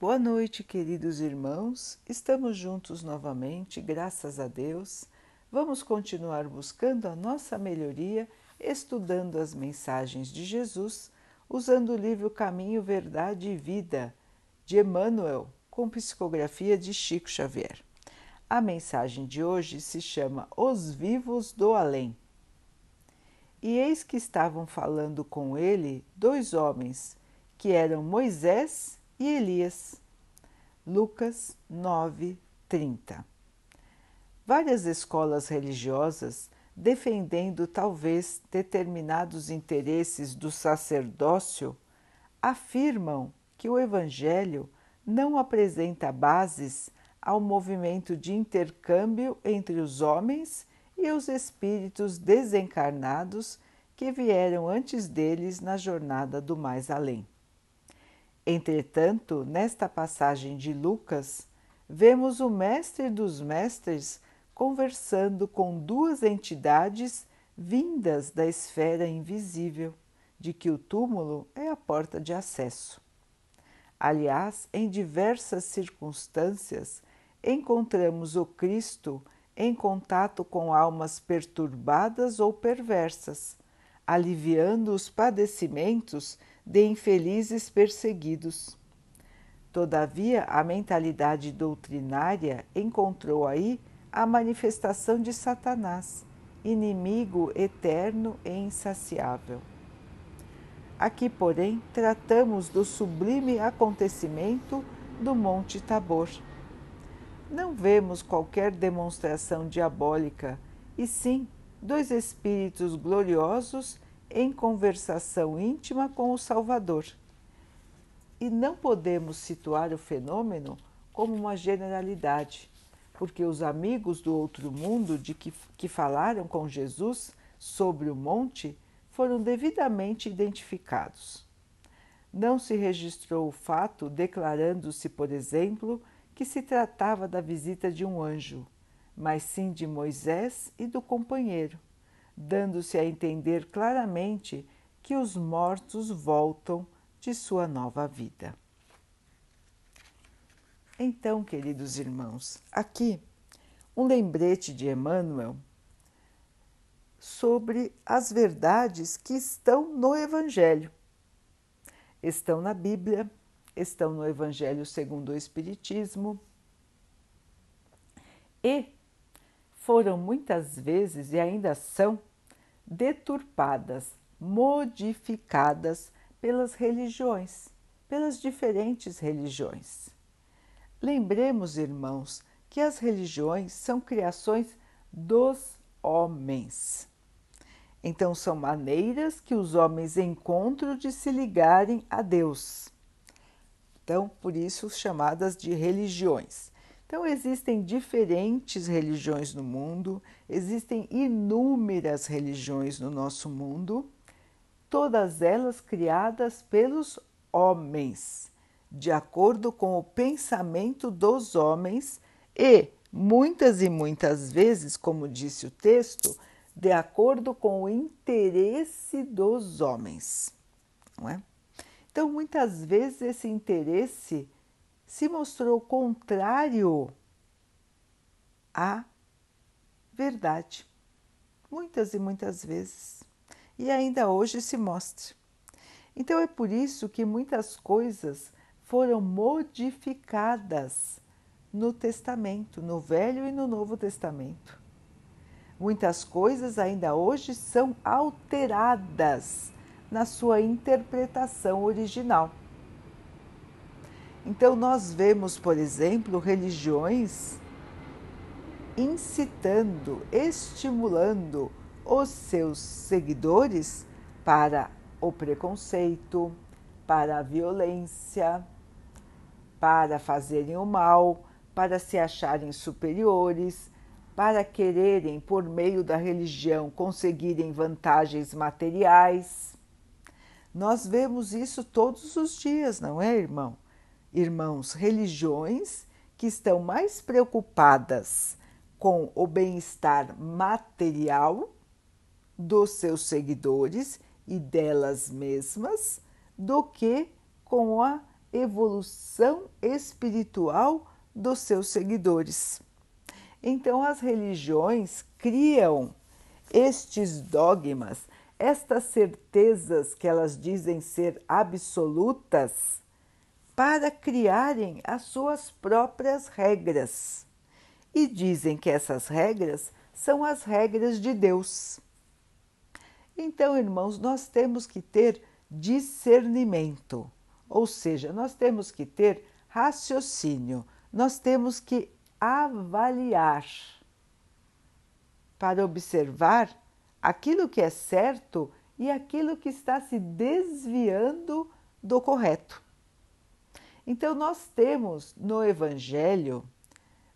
Boa noite, queridos irmãos. Estamos juntos novamente, graças a Deus. Vamos continuar buscando a nossa melhoria, estudando as mensagens de Jesus, usando o livro Caminho, Verdade e Vida de Emmanuel, com psicografia de Chico Xavier. A mensagem de hoje se chama Os Vivos do Além. E eis que estavam falando com ele dois homens, que eram Moisés e Elias. Lucas 9, 30. Várias escolas religiosas, defendendo talvez determinados interesses do sacerdócio, afirmam que o Evangelho não apresenta bases ao movimento de intercâmbio entre os homens e os espíritos desencarnados que vieram antes deles na jornada do mais além. Entretanto, nesta passagem de Lucas, vemos o Mestre dos Mestres conversando com duas entidades vindas da esfera invisível, de que o túmulo é a porta de acesso. Aliás, em diversas circunstâncias, encontramos o Cristo em contato com almas perturbadas ou perversas, aliviando os padecimentos de infelizes perseguidos. Todavia, a mentalidade doutrinária encontrou aí a manifestação de Satanás, inimigo eterno e insaciável. Aqui, porém, tratamos do sublime acontecimento do Monte Tabor. Não vemos qualquer demonstração diabólica, e sim dois espíritos gloriosos em conversação íntima com o Salvador. E não podemos situar o fenômeno como uma generalidade, porque os amigos do outro mundo de que, que falaram com Jesus sobre o monte foram devidamente identificados. Não se registrou o fato declarando-se, por exemplo, que se tratava da visita de um anjo, mas sim de Moisés e do companheiro, dando-se a entender claramente que os mortos voltam de sua nova vida. Então, queridos irmãos, aqui um lembrete de Emmanuel sobre as verdades que estão no Evangelho. Estão na Bíblia, estão no Evangelho segundo o Espiritismo e foram muitas vezes e ainda são deturpadas, modificadas pelas religiões, pelas diferentes religiões. Lembremos, irmãos, que as religiões são criações dos homens. Então, são maneiras que os homens encontram de se ligarem a Deus. Então, por isso, chamadas de religiões. Então, existem diferentes religiões no mundo, existem inúmeras religiões no nosso mundo, todas elas criadas pelos homens, de acordo com o pensamento dos homens e muitas e muitas vezes, como disse o texto, de acordo com o interesse dos homens, não é? Então, muitas vezes esse interesse se mostrou contrário à verdade. Muitas e muitas vezes. E ainda hoje se mostra. Então é por isso que muitas coisas foram modificadas no Testamento, no Velho e no Novo Testamento. Muitas coisas ainda hoje são alteradas na sua interpretação original. Então, nós vemos, por exemplo, religiões incitando, estimulando os seus seguidores para o preconceito, para a violência, para fazerem o mal, para se acharem superiores, para quererem, por meio da religião, conseguirem vantagens materiais. Nós vemos isso todos os dias, não é, irmão? Irmãos, religiões que estão mais preocupadas com o bem-estar material dos seus seguidores e delas mesmas do que com a evolução espiritual dos seus seguidores. Então, as religiões criam estes dogmas, estas certezas que elas dizem ser absolutas, para criarem as suas próprias regras. E dizem que essas regras são as regras de Deus. Então, irmãos, nós temos que ter discernimento, ou seja, nós temos que ter raciocínio, nós temos que avaliar para observar aquilo que é certo e aquilo que está se desviando do correto. Então, nós temos no Evangelho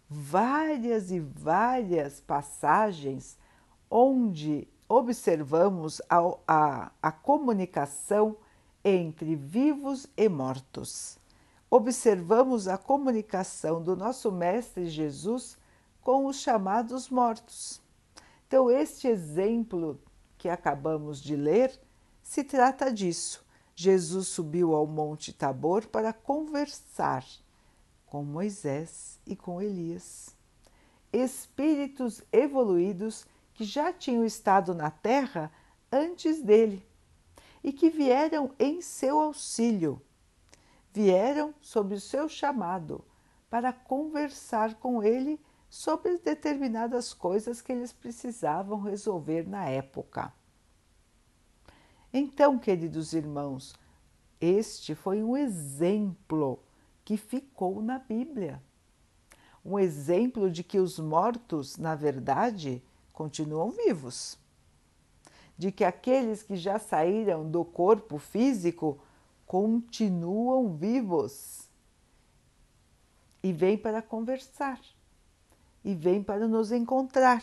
várias e várias passagens onde observamos a, a, a comunicação entre vivos e mortos. Observamos a comunicação do nosso Mestre Jesus com os chamados mortos. Então, este exemplo que acabamos de ler se trata disso. Jesus subiu ao Monte Tabor para conversar com Moisés e com Elias, espíritos evoluídos que já tinham estado na terra antes dele e que vieram em seu auxílio, vieram sob o seu chamado para conversar com ele sobre determinadas coisas que eles precisavam resolver na época. Então, queridos irmãos, este foi um exemplo que ficou na Bíblia. Um exemplo de que os mortos, na verdade, continuam vivos. De que aqueles que já saíram do corpo físico continuam vivos e vêm para conversar e vêm para nos encontrar,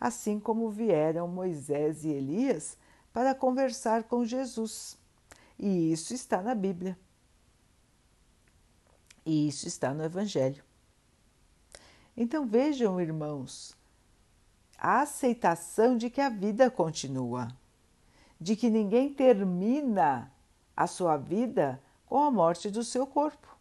assim como vieram Moisés e Elias para conversar com Jesus. E isso está na Bíblia. E isso está no Evangelho. Então vejam, irmãos, a aceitação de que a vida continua, de que ninguém termina a sua vida com a morte do seu corpo.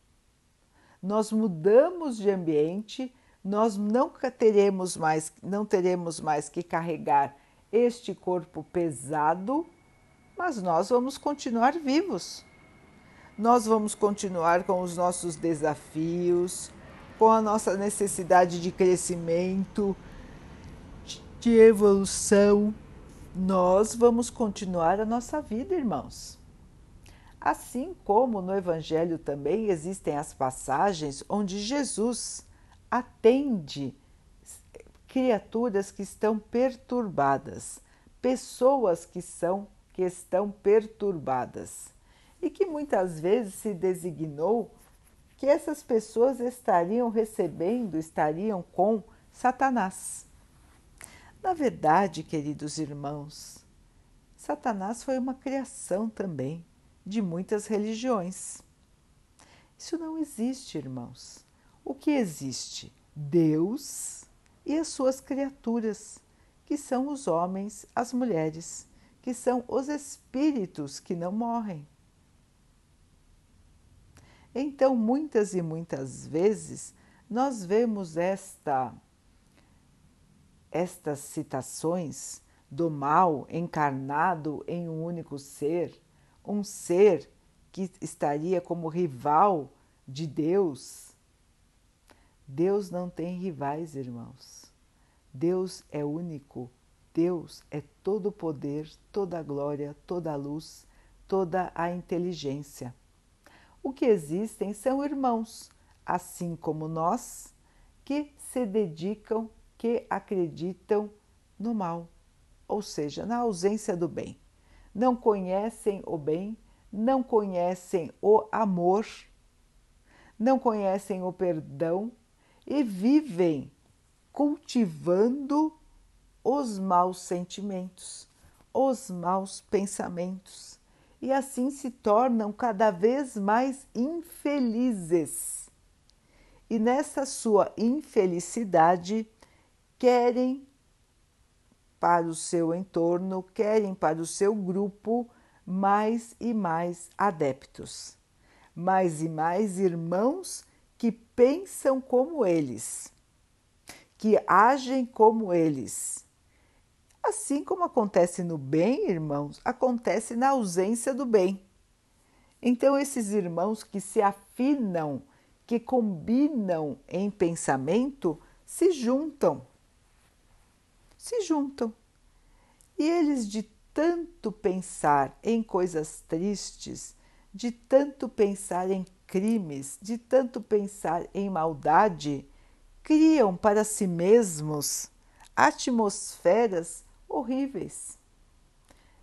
Nós mudamos de ambiente, nós não teremos mais, não teremos mais que carregar este corpo pesado, mas nós vamos continuar vivos. Nós vamos continuar com os nossos desafios, com a nossa necessidade de crescimento, de evolução, nós vamos continuar a nossa vida, irmãos. Assim como no Evangelho também existem as passagens onde Jesus atende criaturas que estão perturbadas, pessoas que são que estão perturbadas e que muitas vezes se designou que essas pessoas estariam recebendo, estariam com Satanás. Na verdade, queridos irmãos, Satanás foi uma criação também de muitas religiões. Isso não existe, irmãos. O que existe? Deus e as suas criaturas, que são os homens, as mulheres, que são os espíritos que não morrem. Então, muitas e muitas vezes, nós vemos esta estas citações do mal encarnado em um único ser, um ser que estaria como rival de Deus. Deus não tem rivais, irmãos. Deus é único. Deus é todo o poder, toda a glória, toda a luz, toda a inteligência. O que existem são irmãos, assim como nós, que se dedicam que acreditam no mal, ou seja, na ausência do bem. Não conhecem o bem, não conhecem o amor, não conhecem o perdão e vivem cultivando os maus sentimentos, os maus pensamentos, e assim se tornam cada vez mais infelizes. E nessa sua infelicidade, querem para o seu entorno, querem para o seu grupo mais e mais adeptos. mais e mais irmãos que pensam como eles, que agem como eles. Assim como acontece no bem, irmãos, acontece na ausência do bem. Então, esses irmãos que se afinam, que combinam em pensamento, se juntam. Se juntam. E eles, de tanto pensar em coisas tristes, de tanto pensar em crimes, de tanto pensar em maldade, criam para si mesmos atmosferas horríveis.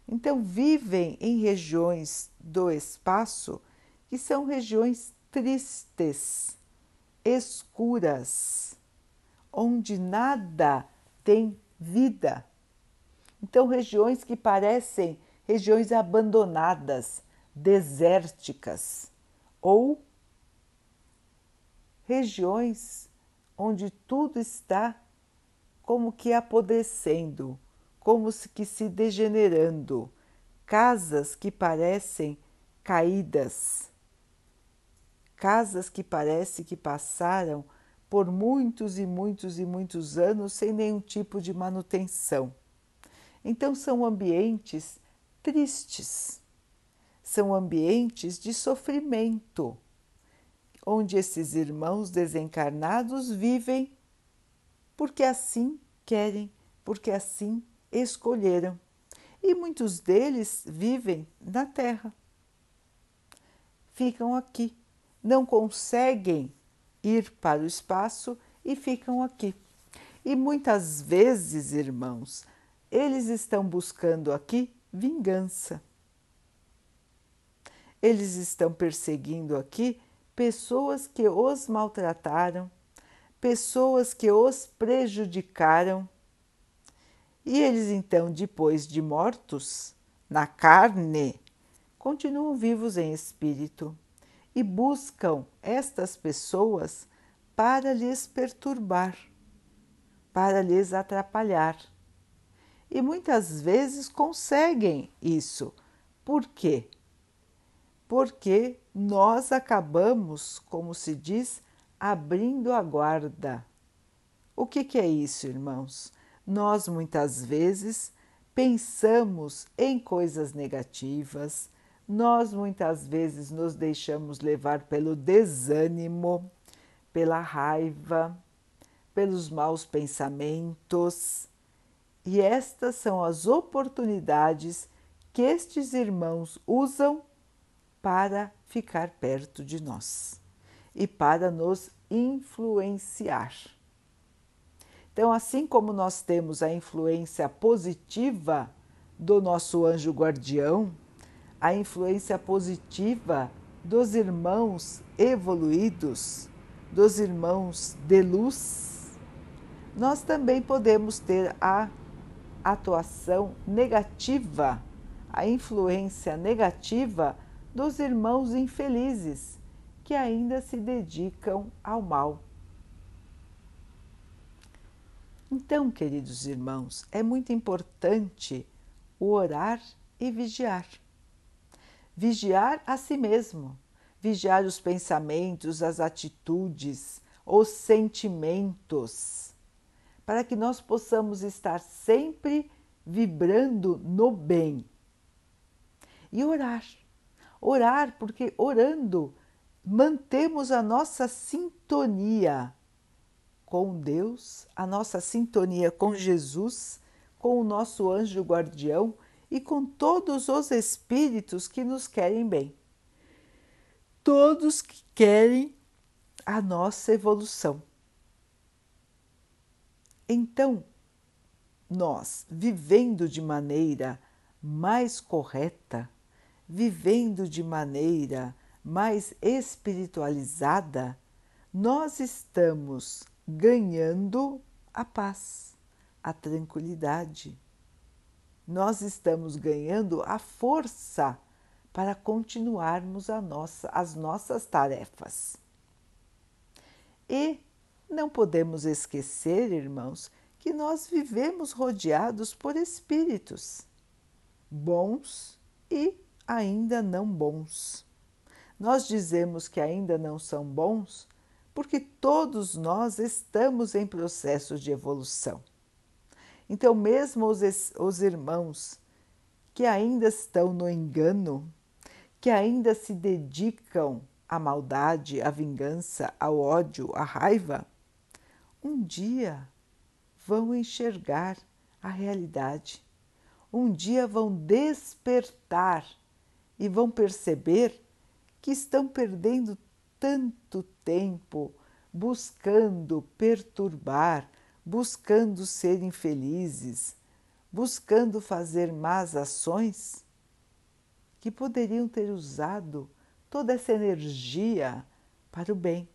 Então, vivem em regiões do espaço que são regiões tristes, escuras, onde nada tem vida. Então, regiões que parecem regiões abandonadas, desérticas, ou regiões onde tudo está como que apodrecendo, como se que se degenerando, casas que parecem caídas, casas que parece que passaram por muitos e muitos e muitos anos sem nenhum tipo de manutenção. Então são ambientes tristes, são ambientes de sofrimento, onde esses irmãos desencarnados vivem porque assim querem, porque assim escolheram. E muitos deles vivem na Terra. Ficam aqui, não conseguem ir para o espaço e ficam aqui. E muitas vezes, irmãos, eles estão buscando aqui vingança. Eles estão perseguindo aqui pessoas que os maltrataram, pessoas que os prejudicaram. E eles então, depois de mortos, na carne, continuam vivos em espírito e buscam estas pessoas para lhes perturbar, para lhes atrapalhar e muitas vezes conseguem isso. Por quê? Porque nós acabamos, como se diz, abrindo a guarda. O que, que é isso, irmãos? Nós muitas vezes pensamos em coisas negativas, nós muitas vezes nos deixamos levar pelo desânimo, pela raiva, pelos maus pensamentos e estas são as oportunidades que estes irmãos usam para ficar perto de nós e para nos influenciar. Então, assim como nós temos a influência positiva do nosso anjo guardião, a influência positiva dos irmãos evoluídos, dos irmãos de luz, nós também podemos ter a atuação negativa, a influência negativa dos irmãos infelizes que ainda se dedicam ao mal. Então, queridos irmãos, é muito importante o orar e vigiar. Vigiar a si mesmo, vigiar os pensamentos, as atitudes, os sentimentos para que nós possamos estar sempre vibrando no bem. E orar. Orar, porque orando mantemos a nossa sintonia com Deus, a nossa sintonia com Jesus, com o nosso anjo guardião e com todos os espíritos que nos querem bem. Todos que querem a nossa evolução. Então, nós, vivendo de maneira mais correta, vivendo de maneira mais espiritualizada, nós estamos ganhando a paz, a tranquilidade. Nós estamos ganhando a força para continuarmos nossa, as nossas tarefas. E não podemos esquecer, irmãos, que nós vivemos rodeados por espíritos, bons e ainda não bons. Nós dizemos que ainda não são bons porque todos nós estamos em processo de evolução. Então, mesmo os, os irmãos que ainda estão no engano, que ainda se dedicam à maldade, à vingança, ao ódio, à raiva, um dia vão enxergar a realidade. Um dia vão despertar e vão perceber que estão perdendo tanto tempo buscando perturbar, buscando ser infelizes, buscando fazer más ações, que poderiam ter usado toda essa energia para o bem,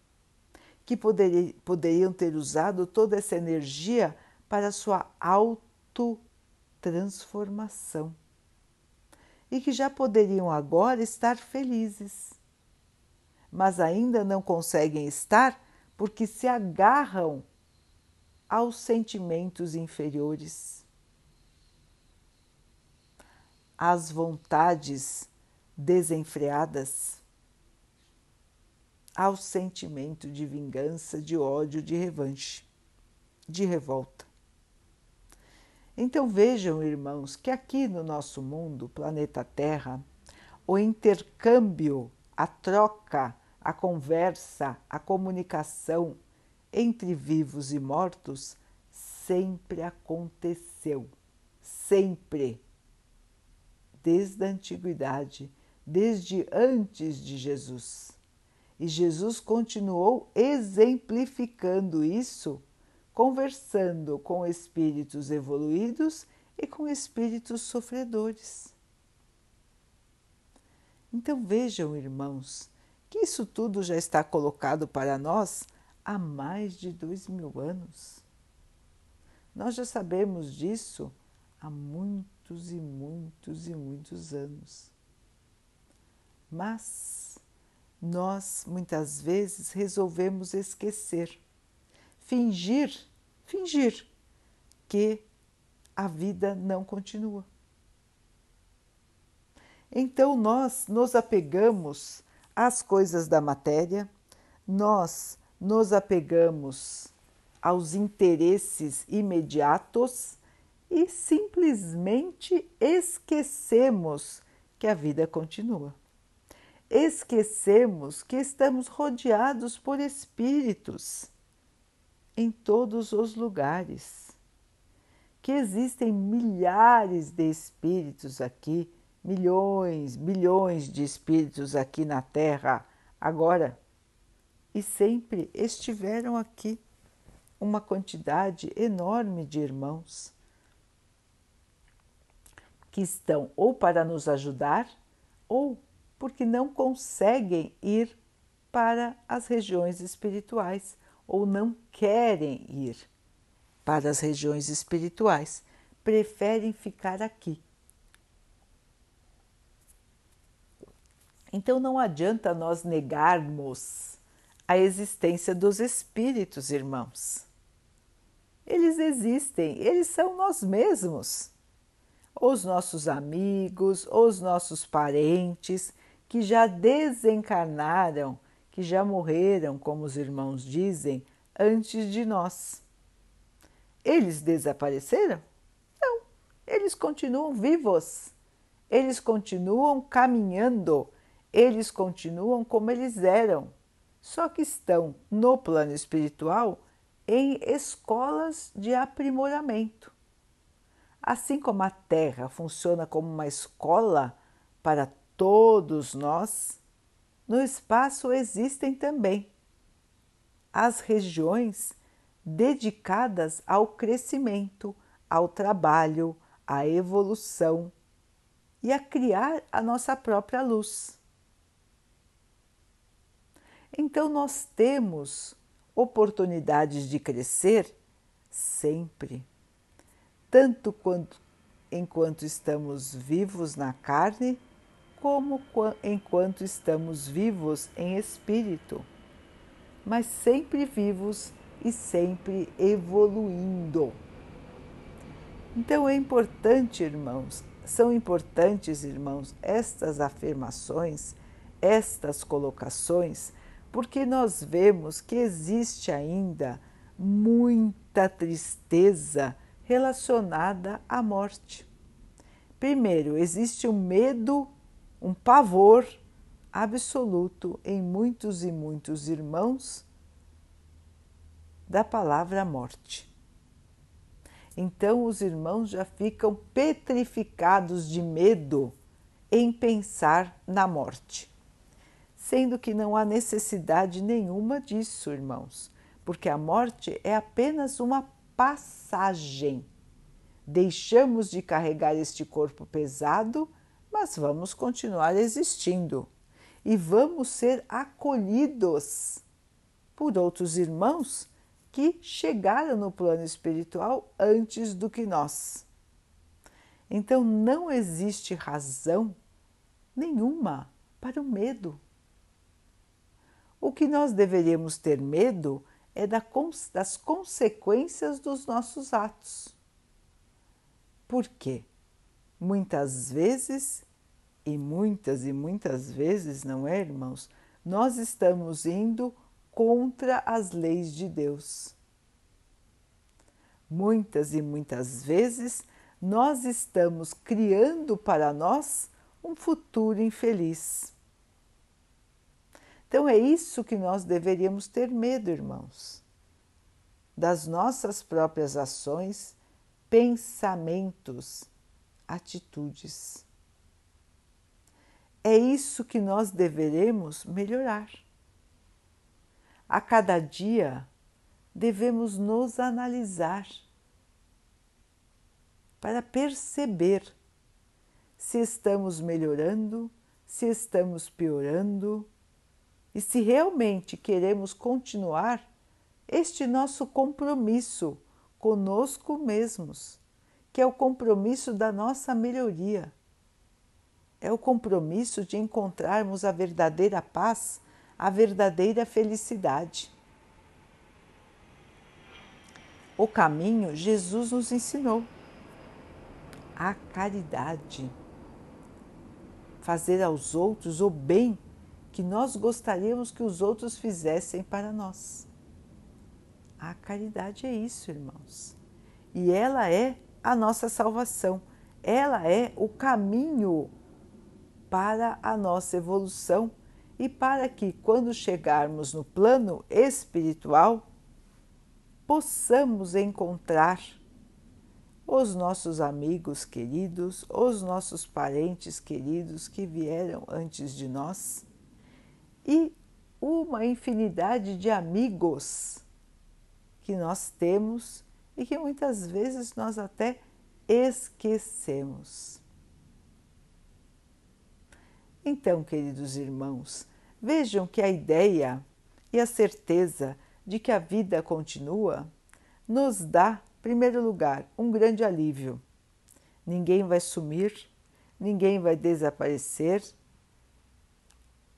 que poderiam ter usado toda essa energia para a sua autotransformação e que já poderiam agora estar felizes, mas ainda não conseguem estar porque se agarram aos sentimentos inferiores, às vontades desenfreadas, ao sentimento de vingança, de ódio, de revanche, de revolta. Então vejam, irmãos, que aqui no nosso mundo, planeta Terra, o intercâmbio, a troca, a conversa, a comunicação entre vivos e mortos sempre aconteceu. Sempre. Desde a antiguidade, desde antes de Jesus. E Jesus continuou exemplificando isso conversando com espíritos evoluídos e com espíritos sofredores. Então vejam, irmãos, que isso tudo já está colocado para nós há mais de dois mil anos. Nós já sabemos disso há muitos e muitos e muitos anos. Mas nós muitas vezes resolvemos esquecer fingir, fingir que a vida não continua. Então nós nos apegamos às coisas da matéria, nós nos apegamos aos interesses imediatos e simplesmente esquecemos que a vida continua. Esquecemos que estamos rodeados por espíritos em todos os lugares, que existem milhares de espíritos aqui, milhões, bilhões de espíritos aqui na Terra agora e sempre estiveram aqui uma quantidade enorme de irmãos que estão ou para nos ajudar ou porque não conseguem ir para as regiões espirituais ou não querem ir para as regiões espirituais, preferem ficar aqui. Então não adianta nós negarmos a existência dos espíritos, irmãos. Eles existem, eles são nós mesmos. Os nossos amigos, os nossos parentes que já desencarnaram que já morreram, como os irmãos dizem, antes de nós. Eles desapareceram? Não, eles continuam vivos, eles continuam caminhando, eles continuam como eles eram, só que estão no plano espiritual em escolas de aprimoramento. Assim como a Terra funciona como uma escola para todos nós, no espaço existem também as regiões dedicadas ao crescimento, ao trabalho, à evolução e a criar a nossa própria luz. Então, nós temos oportunidades de crescer sempre, tanto quanto enquanto estamos vivos na carne como enquanto estamos vivos em espírito, mas sempre vivos e sempre evoluindo. Então é importante, irmãos, são importantes, irmãos, estas afirmações, estas colocações porque nós vemos que existe ainda muita tristeza relacionada à morte. Primeiro, existe um medo, um pavor absoluto em muitos e muitos irmãos da palavra morte. Então os irmãos já ficam petrificados de medo em pensar na morte. Sendo que não há necessidade nenhuma disso, irmãos, porque a morte é apenas uma passagem. Deixamos de carregar este corpo pesado, mas vamos continuar existindo e vamos ser acolhidos por outros irmãos que chegaram no plano espiritual antes do que nós. Então não existe razão nenhuma para o medo. O que nós deveríamos ter medo é das consequências dos nossos atos. Por quê? Muitas vezes, e muitas e muitas vezes, não é, irmãos? Nós estamos indo contra as leis de Deus. Muitas e muitas vezes nós estamos criando para nós um futuro infeliz. Então é isso que nós deveríamos ter medo, irmãos, das nossas próprias ações, pensamentos, atitudes. É isso que nós deveremos melhorar. A cada dia devemos nos analisar para perceber se estamos melhorando, se estamos piorando e se realmente queremos continuar este nosso compromisso conosco mesmos, que é o compromisso da nossa melhoria. É o compromisso de encontrarmos a verdadeira paz a verdadeira felicidade. O caminho Jesus nos ensinou. A caridade. Fazer aos outros o bem que nós gostaríamos que os outros fizessem para nós. A caridade é isso, irmãos. E ela é a nossa salvação. Ela é o caminho para a nossa evolução e para que, quando chegarmos no plano espiritual, possamos encontrar os nossos amigos queridos, os nossos parentes queridos que vieram antes de nós e uma infinidade de amigos que nós temos e que muitas vezes nós até esquecemos. Então, queridos irmãos, vejam que a ideia e a certeza de que a vida continua nos dá, em primeiro lugar, um grande alívio. Ninguém vai sumir, ninguém vai desaparecer.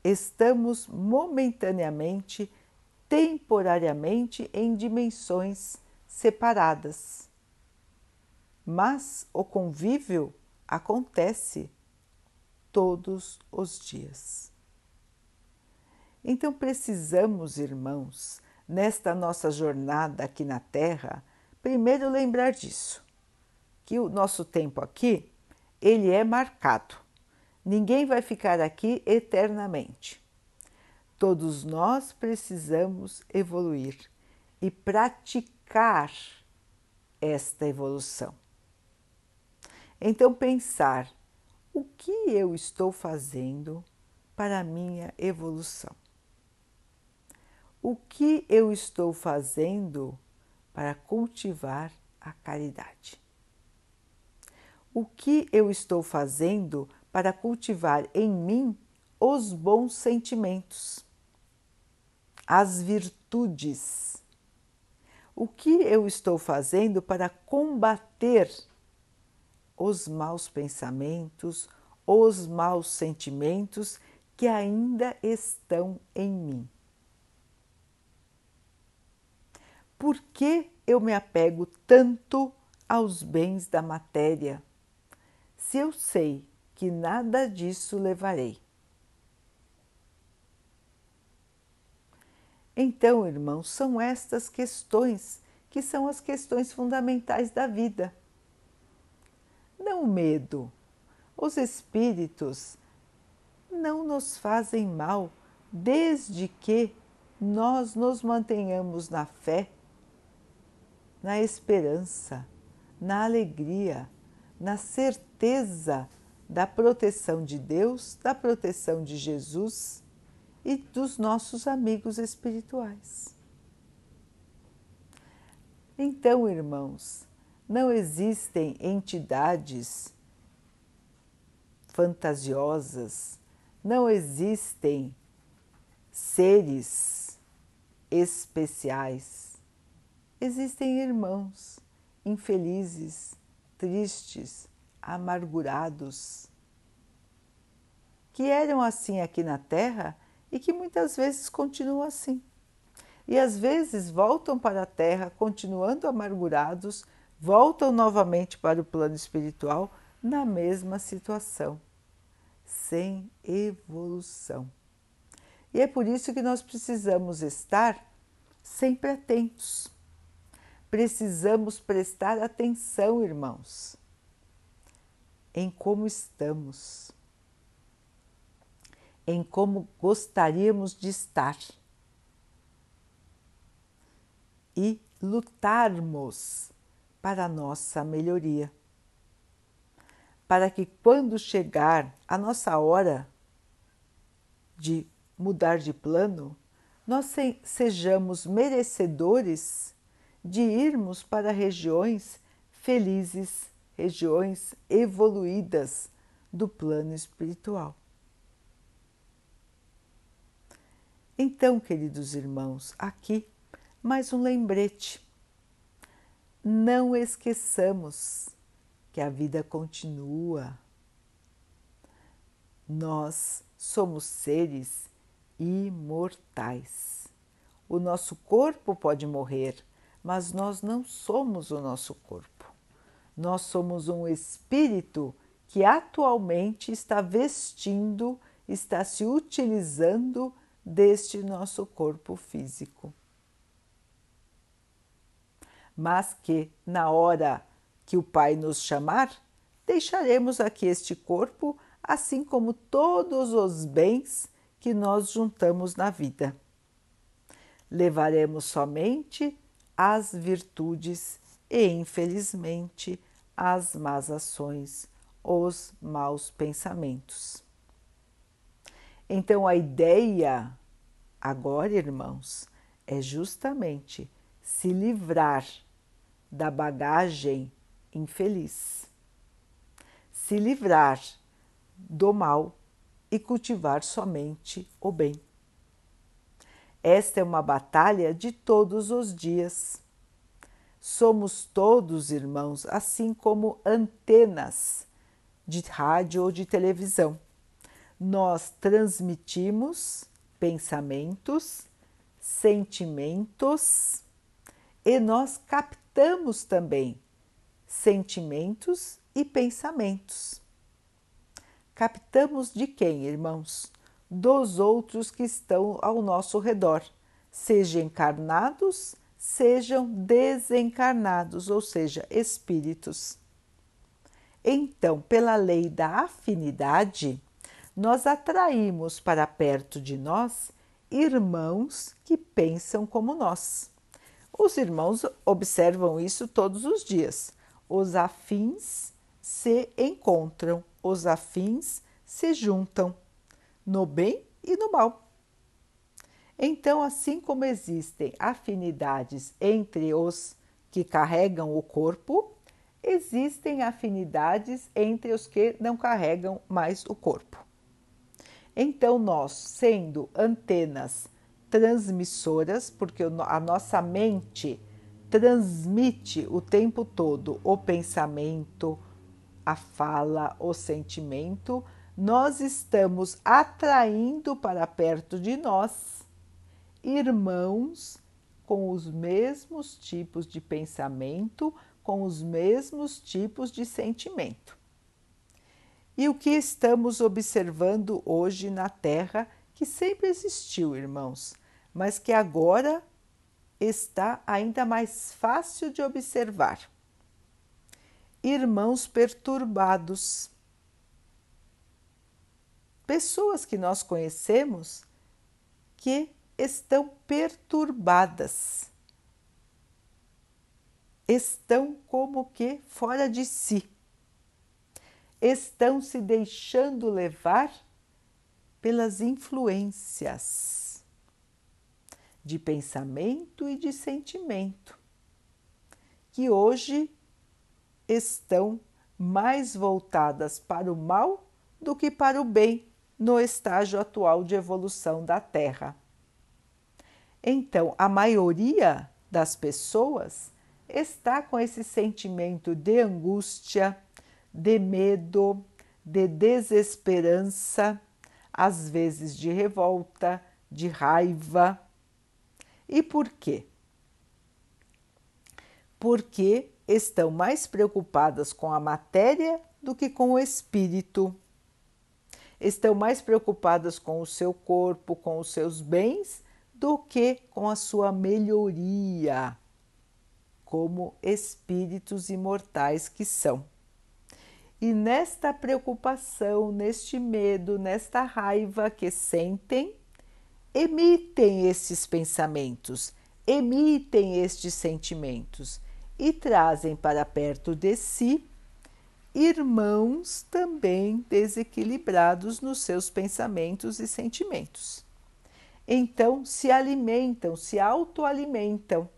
Estamos momentaneamente, temporariamente em dimensões separadas. Mas o convívio acontece todos os dias. Então precisamos, irmãos, nesta nossa jornada aqui na Terra, primeiro lembrar disso, que o nosso tempo aqui, ele é marcado. Ninguém vai ficar aqui eternamente. Todos nós precisamos evoluir e praticar esta evolução. Então pensar o que eu estou fazendo para a minha evolução? O que eu estou fazendo para cultivar a caridade? O que eu estou fazendo para cultivar em mim os bons sentimentos, as virtudes? O que eu estou fazendo para combater os maus pensamentos, os maus sentimentos que ainda estão em mim. Por que eu me apego tanto aos bens da matéria, se eu sei que nada disso levarei? Então, irmãos, são estas questões que são as questões fundamentais da vida. Não o medo. Os espíritos não nos fazem mal desde que nós nos mantenhamos na fé, na esperança, na alegria, na certeza da proteção de Deus, da proteção de Jesus e dos nossos amigos espirituais. Então, irmãos, não existem entidades fantasiosas, não existem seres especiais. Existem irmãos infelizes, tristes, amargurados, que eram assim aqui na Terra e que muitas vezes continuam assim. E às vezes voltam para a Terra continuando amargurados, voltam novamente para o plano espiritual na mesma situação, sem evolução. E é por isso que nós precisamos estar sempre atentos. Precisamos prestar atenção, irmãos, em como estamos, em como gostaríamos de estar e lutarmos para nossa melhoria. Para que quando chegar a nossa hora de mudar de plano, nós sejamos merecedores de irmos para regiões felizes, regiões evoluídas do plano espiritual. Então, queridos irmãos, aqui mais um lembrete. Não esqueçamos que a vida continua. Nós somos seres imortais. O nosso corpo pode morrer, mas nós não somos o nosso corpo. Nós somos um espírito que atualmente está vestindo, está se utilizando deste nosso corpo físico. Mas que, na hora que o Pai nos chamar, deixaremos aqui este corpo, assim como todos os bens que nós juntamos na vida. Levaremos somente as virtudes e, infelizmente, as más ações, os maus pensamentos. Então, a ideia agora, irmãos, é justamente se livrar da bagagem infeliz, se livrar do mal e cultivar somente o bem. Esta é uma batalha de todos os dias. Somos todos irmãos, assim como antenas de rádio ou de televisão. Nós transmitimos pensamentos, sentimentos e nós captamos também sentimentos e pensamentos captamos de quem, irmãos? Dos outros que estão ao nosso redor, sejam encarnados, sejam desencarnados, ou seja, espíritos. Então, pela lei da afinidade, nós atraímos para perto de nós irmãos que pensam como nós. Os irmãos observam isso todos os dias. Os afins se encontram os afins se juntam no bem e no mal. Então, assim como existem afinidades entre os que carregam o corpo, existem afinidades entre os que não carregam mais o corpo. Então, nós, sendo antenas transmissoras, porque a nossa mente transmite o tempo todo o pensamento, a fala, o sentimento, nós estamos atraindo para perto de nós irmãos com os mesmos tipos de pensamento, com os mesmos tipos de sentimento. E o que estamos observando hoje na Terra, que sempre existiu, irmãos, mas que agora está ainda mais fácil de observar. Irmãos perturbados. Pessoas que nós conhecemos que estão perturbadas, estão como que fora de si, estão se deixando levar pelas influências de pensamento e de sentimento, que hoje estão mais voltadas para o mal do que para o bem no estágio atual de evolução da Terra. Então, a maioria das pessoas está com esse sentimento de angústia, de medo, de desesperança, às vezes de revolta, de raiva. E por quê? Porque estão mais preocupadas com a matéria do que com o espírito. Estão mais preocupadas com o seu corpo, com os seus bens, do que com a sua melhoria, como espíritos imortais que são. E nesta preocupação, neste medo, nesta raiva que sentem, emitem estes pensamentos, emitem estes sentimentos e trazem para perto de si irmãos também desequilibrados nos seus pensamentos e sentimentos. Então se alimentam, se autoalimentam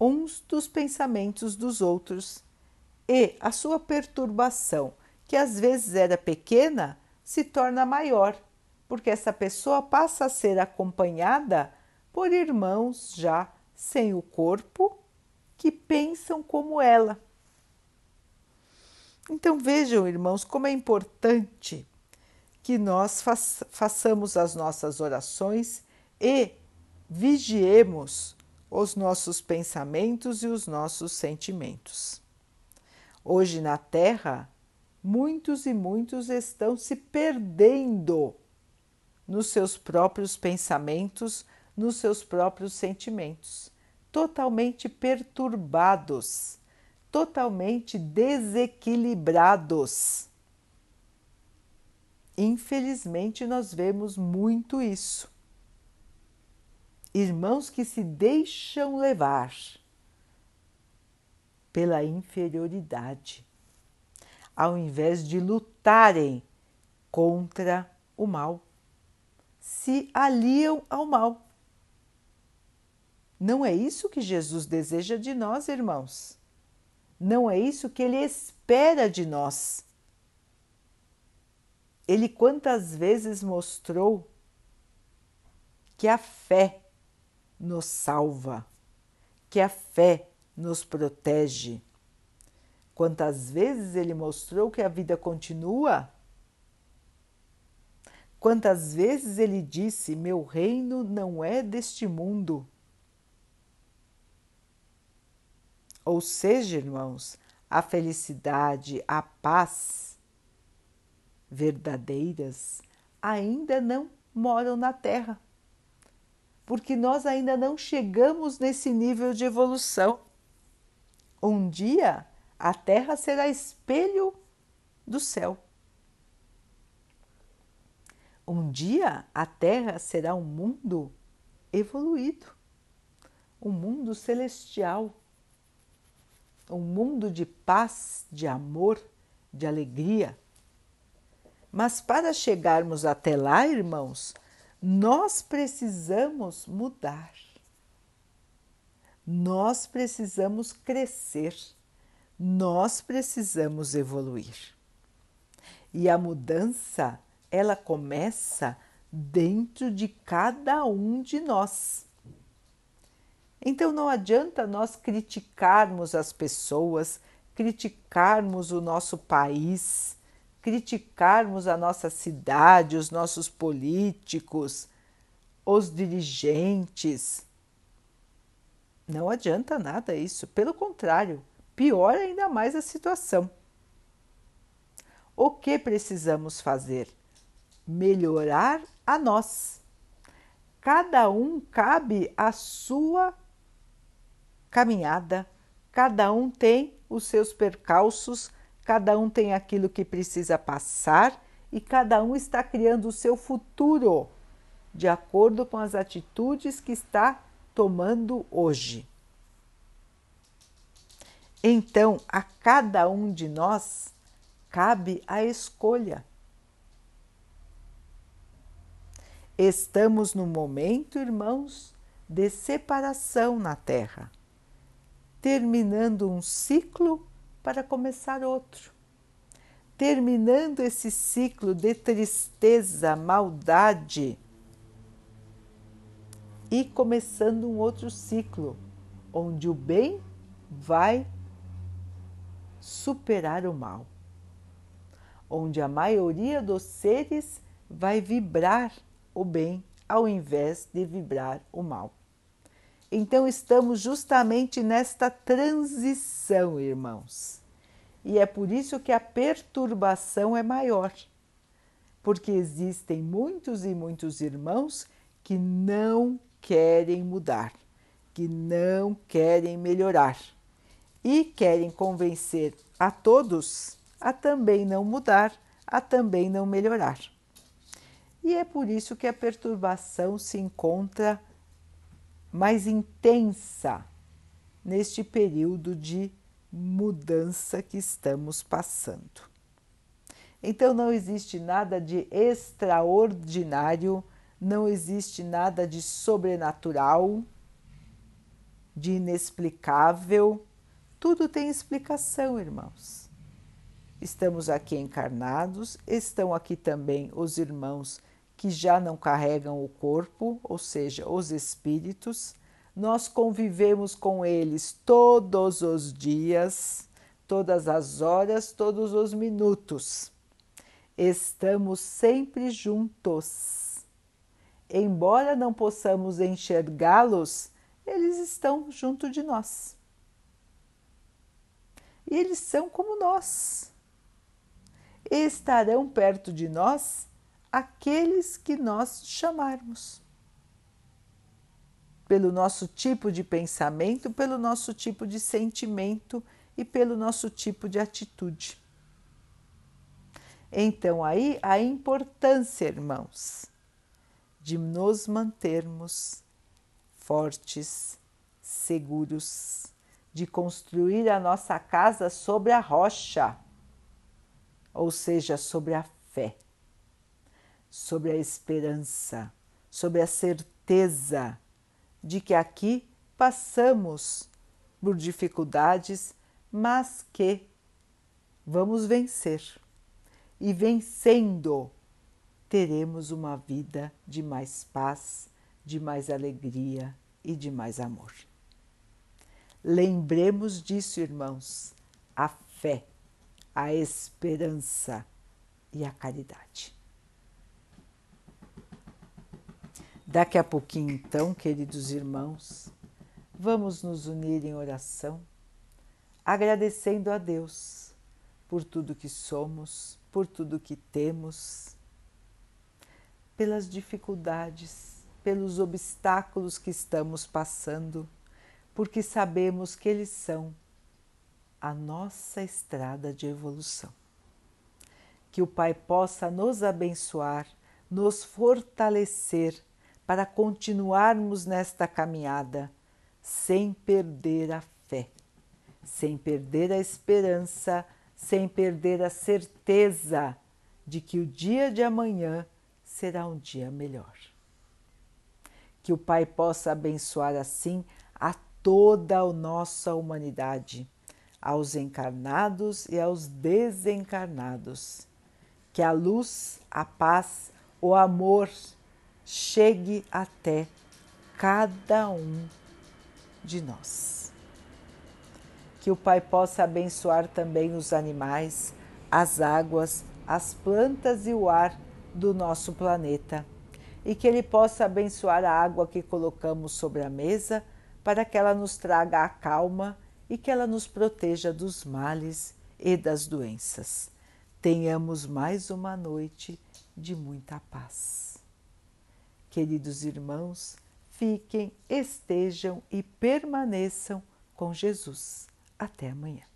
uns dos pensamentos dos outros e a sua perturbação, que às vezes era pequena, se torna maior, porque essa pessoa passa a ser acompanhada por irmãos já sem o corpo que pensam como ela. Então vejam, irmãos, como é importante que nós façamos as nossas orações e vigiemos os nossos pensamentos e os nossos sentimentos. Hoje na Terra, muitos e muitos estão se perdendo nos seus próprios pensamentos, nos seus próprios sentimentos, totalmente perturbados, totalmente desequilibrados. Infelizmente, nós vemos muito isso. Irmãos que se deixam levar pela inferioridade, ao invés de lutarem contra o mal, se aliam ao mal. Não é isso que Jesus deseja de nós, irmãos. Não é isso que ele espera de nós. Ele quantas vezes mostrou que a fé nos salva, que a fé nos protege. Quantas vezes ele mostrou que a vida continua? Quantas vezes ele disse: Meu reino não é deste mundo. Ou seja, irmãos, a felicidade, a paz verdadeiras ainda não moram na Terra, porque nós ainda não chegamos nesse nível de evolução. Um dia a terra será espelho do céu. Um dia a terra será um mundo evoluído, um mundo celestial, um mundo de paz, de amor, de alegria. Mas para chegarmos até lá, irmãos, nós precisamos mudar nós precisamos crescer, nós precisamos evoluir. E a mudança, ela começa dentro de cada um de nós. Então não adianta nós criticarmos as pessoas, criticarmos o nosso país, criticarmos a nossa cidade, os nossos políticos, os dirigentes não adianta nada isso, pelo contrário, piora ainda mais a situação. O que precisamos fazer? Melhorar a nós. cada um cabe a sua caminhada, cada um tem os seus percalços, cada um tem aquilo que precisa passar e cada um está criando o seu futuro de acordo com as atitudes que está tomando hoje. Então, a cada um de nós cabe a escolha. Estamos no momento, irmãos, de separação na Terra, terminando um ciclo para começar outro. Terminando esse ciclo de tristeza, maldade e começando um outro ciclo, onde o bem vai superar o mal, onde a maioria dos seres vai vibrar o bem ao invés de vibrar o mal. Então estamos justamente nesta transição, irmãos. E é por isso que a perturbação é maior, porque existem muitos e muitos irmãos que não querem mudar, que não querem melhorar e querem convencer a todos a também não mudar, a também não melhorar. E é por isso que a perturbação se encontra mais intensa neste período de mudança que estamos passando. Então não existe nada de extraordinário não existe nada de sobrenatural, de inexplicável. Tudo tem explicação, irmãos. Estamos aqui encarnados, estão aqui também os irmãos que já não carregam o corpo, ou seja, os espíritos. Nós convivemos com eles todos os dias, todas as horas, todos os minutos. Estamos sempre juntos embora não possamos enxergá-los, eles estão junto de nós. E eles são como nós. estarão perto de nós aqueles que nós chamarmos. Pelo nosso tipo de pensamento, pelo nosso tipo de sentimento e pelo nosso tipo de atitude. Então, aí a importância, irmãos, de nos mantermos fortes, seguros, de construir a nossa casa sobre a rocha, ou seja, sobre a fé, sobre a esperança, sobre a certeza de que aqui passamos por dificuldades, mas que vamos vencer. E vencendo, teremos uma vida de mais paz, de mais alegria e de mais amor. Lembremos disso, irmãos, a fé, a esperança e a caridade. Daqui a pouquinho, então, queridos irmãos, vamos nos unir em oração, agradecendo a Deus por tudo que somos, por tudo que temos pelas dificuldades, pelos obstáculos que estamos passando, porque sabemos que eles são a nossa estrada de evolução. Que o Pai possa nos abençoar, nos fortalecer para continuarmos nesta caminhada sem perder a fé, sem perder a esperança, sem perder a certeza de que o dia de amanhã será um dia melhor. Que o Pai possa abençoar assim a toda a nossa humanidade, aos encarnados e aos desencarnados. Que a luz, a paz, o amor chegue até cada um de nós. Que o Pai possa abençoar também os animais, as águas, as plantas e o ar do nosso planeta e que Ele possa abençoar a água que colocamos sobre a mesa para que ela nos traga a calma e que ela nos proteja dos males e das doenças. Tenhamos mais uma noite de muita paz. Queridos irmãos, fiquem, estejam e permaneçam com Jesus. Até amanhã.